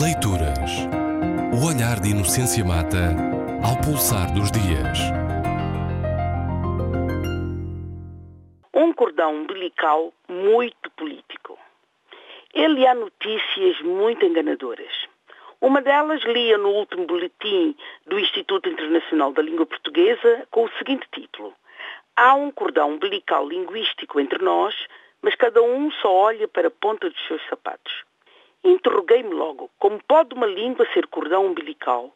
Leituras. O olhar de Inocência Mata ao pulsar dos dias. Um cordão umbilical muito político. Ele há notícias muito enganadoras. Uma delas lia no último boletim do Instituto Internacional da Língua Portuguesa com o seguinte título: Há um cordão umbilical linguístico entre nós, mas cada um só olha para a ponta dos seus sapatos. Interroguei-me logo, como pode uma língua ser cordão umbilical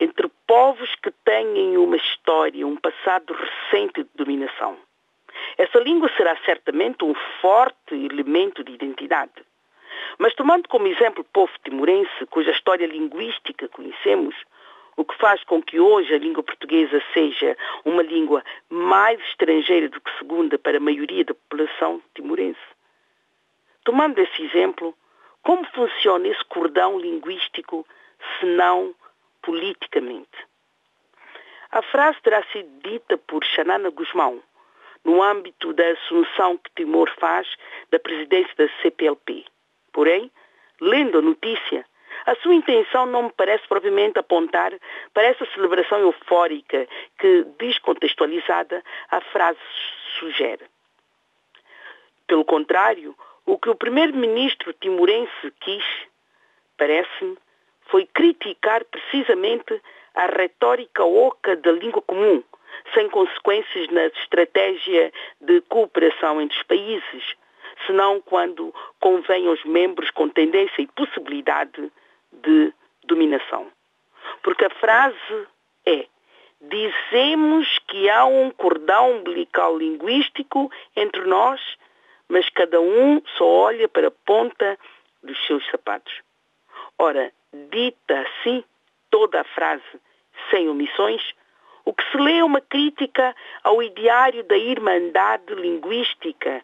entre povos que têm uma história, um passado recente de dominação? Essa língua será certamente um forte elemento de identidade. Mas tomando como exemplo o povo timorense, cuja história linguística conhecemos, o que faz com que hoje a língua portuguesa seja uma língua mais estrangeira do que segunda para a maioria da população timorense. Tomando esse exemplo, como funciona esse cordão linguístico, se não politicamente? A frase terá sido dita por Xanana Guzmão, no âmbito da assunção que Timor faz da presidência da CPLP. Porém, lendo a notícia, a sua intenção não me parece propriamente apontar para essa celebração eufórica que, descontextualizada, a frase sugere. Pelo contrário, o que o primeiro-ministro timorense quis, parece-me, foi criticar precisamente a retórica oca da língua comum, sem consequências na estratégia de cooperação entre os países, senão quando convém aos membros com tendência e possibilidade de dominação. Porque a frase é: dizemos que há um cordão umbilical linguístico entre nós mas cada um só olha para a ponta dos seus sapatos. Ora, dita assim toda a frase, sem omissões, o que se lê é uma crítica ao ideário da irmandade linguística,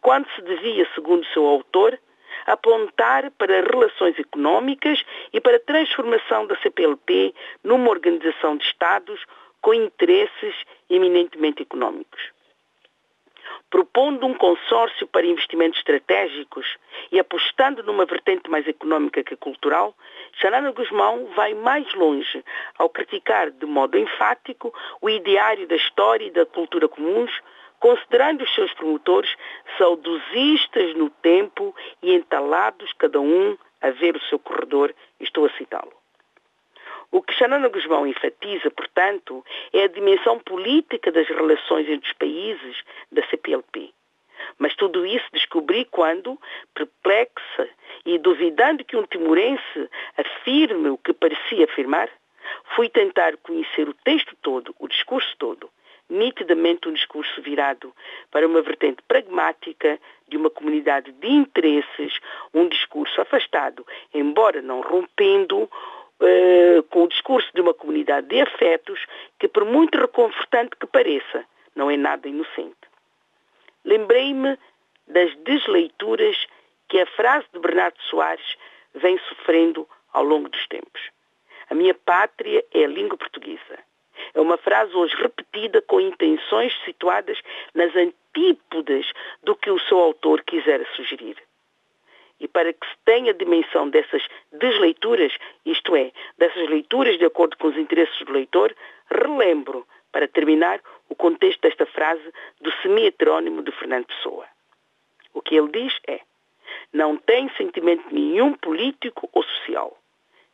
quando se devia, segundo seu autor, apontar para relações económicas e para a transformação da CPLP numa organização de Estados com interesses eminentemente económicos propondo um consórcio para investimentos estratégicos e apostando numa vertente mais económica que cultural, Xanana Guzmão vai mais longe ao criticar de modo enfático o ideário da história e da cultura comuns, considerando os seus promotores saudosistas no tempo e entalados cada um a ver o seu corredor, estou a citá-lo. Xanana Guzmão enfatiza, portanto, é a dimensão política das relações entre os países da CPLP. Mas tudo isso descobri quando, perplexa e duvidando que um timorense afirme o que parecia afirmar, fui tentar conhecer o texto todo, o discurso todo, nitidamente um discurso virado para uma vertente pragmática de uma comunidade de interesses, um discurso afastado, embora não rompendo uh, com o discurso de uma comunidade de afetos que, por muito reconfortante que pareça, não é nada inocente. Lembrei-me das desleituras que a frase de Bernardo Soares vem sofrendo ao longo dos tempos. A minha pátria é a língua portuguesa. É uma frase hoje repetida com intenções situadas nas antípodas do que o seu autor quisera sugerir e para que se tenha dimensão dessas desleituras, isto é, dessas leituras de acordo com os interesses do leitor, relembro, para terminar, o contexto desta frase do semi-heterónimo de Fernando Pessoa. O que ele diz é: não tem sentimento nenhum político ou social.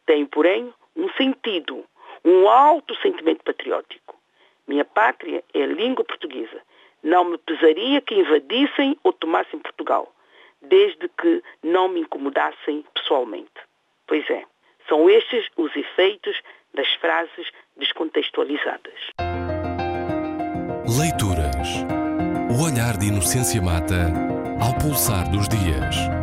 Tem, porém, um sentido, um alto sentimento patriótico. Minha pátria é a língua portuguesa. Não me pesaria que invadissem ou tomassem Portugal desde que não me incomodassem pessoalmente. Pois é, são estes os efeitos das frases descontextualizadas. Leituras. O olhar de Inocência Mata ao pulsar dos dias.